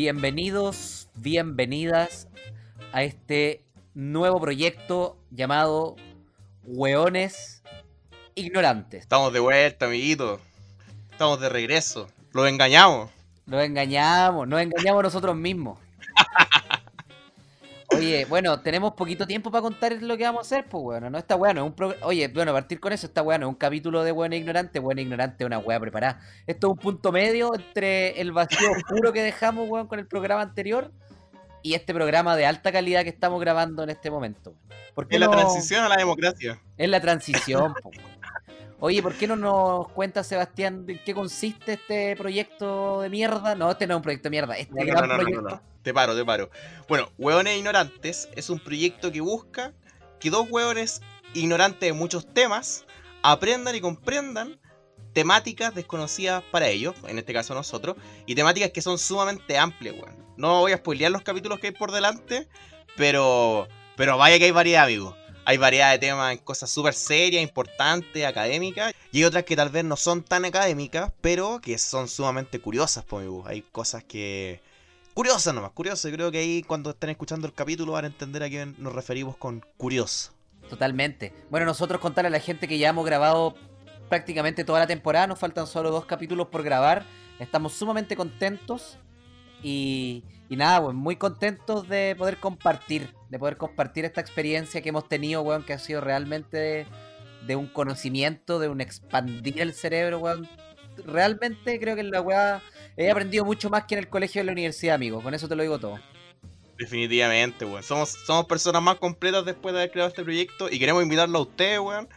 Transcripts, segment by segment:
Bienvenidos, bienvenidas a este nuevo proyecto llamado Hueones Ignorantes. Estamos de vuelta, amiguitos. Estamos de regreso. Los engañamos. Nos engañamos, nos engañamos nosotros mismos. Oye, bueno, tenemos poquito tiempo para contar lo que vamos a hacer, pues bueno, no está bueno, es un pro... Oye, bueno, a partir con eso está bueno, es un capítulo de Buena Ignorante, Buena Ignorante una wea preparada. Esto es un punto medio entre el vacío oscuro que dejamos, weón, con el programa anterior y este programa de alta calidad que estamos grabando en este momento. Porque es la transición a la democracia. Es la transición, po. Oye, ¿por qué no nos cuenta, Sebastián, en qué consiste este proyecto de mierda? No, este no es un proyecto de mierda, este no, no, no, no, Te paro, te paro. Bueno, Hueones Ignorantes es un proyecto que busca que dos hueones ignorantes de muchos temas aprendan y comprendan temáticas desconocidas para ellos, en este caso nosotros, y temáticas que son sumamente amplias, weón. No voy a spoilear los capítulos que hay por delante, pero, pero vaya que hay variedad, amigos hay variedad de temas en cosas súper serias, importantes, académicas. Y hay otras que tal vez no son tan académicas, pero que son sumamente curiosas, por mi Hay cosas que... Curiosas nomás, curiosas. Creo que ahí cuando estén escuchando el capítulo van a entender a qué nos referimos con curioso. Totalmente. Bueno, nosotros contarle a la gente que ya hemos grabado prácticamente toda la temporada, nos faltan solo dos capítulos por grabar. Estamos sumamente contentos y, y nada, pues muy contentos de poder compartir de poder compartir esta experiencia que hemos tenido, weón, que ha sido realmente de, un conocimiento, de un expandir el cerebro, weón. Realmente creo que la weá he aprendido mucho más que en el colegio de la universidad, amigo. Con eso te lo digo todo. Definitivamente, weón. Somos, somos personas más completas después de haber creado este proyecto y queremos invitarlo a ustedes, weón.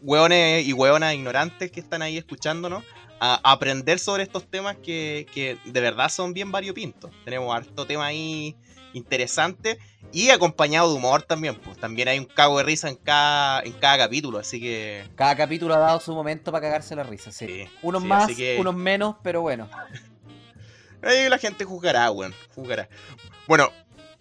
Weones y weonas ignorantes que están ahí escuchándonos a aprender sobre estos temas que, que de verdad son bien variopintos. Tenemos harto tema ahí interesante y acompañado de humor también, pues también hay un cago de risa en cada, en cada capítulo, así que... Cada capítulo ha dado su momento para cagarse la risa, sí. unos más, unos menos, pero bueno. Ahí la gente juzgará, bueno, juzgará. Bueno,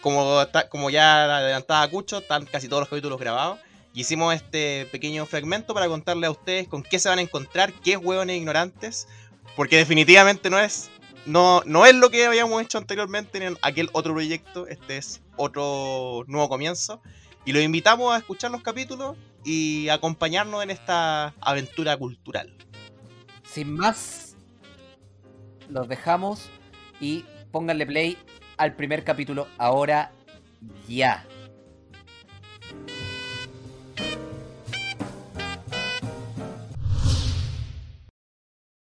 como, ya adelantaba Cucho, están casi todos los capítulos grabados. hicimos este pequeño fragmento para contarle a ustedes con qué se van a encontrar, qué es hueones ignorantes. Porque definitivamente no es no, no es lo que habíamos hecho anteriormente en aquel otro proyecto. Este es otro nuevo comienzo. Y los invitamos a escuchar los capítulos y acompañarnos en esta aventura cultural. Sin más, los dejamos y pónganle play al primer capítulo ahora ya.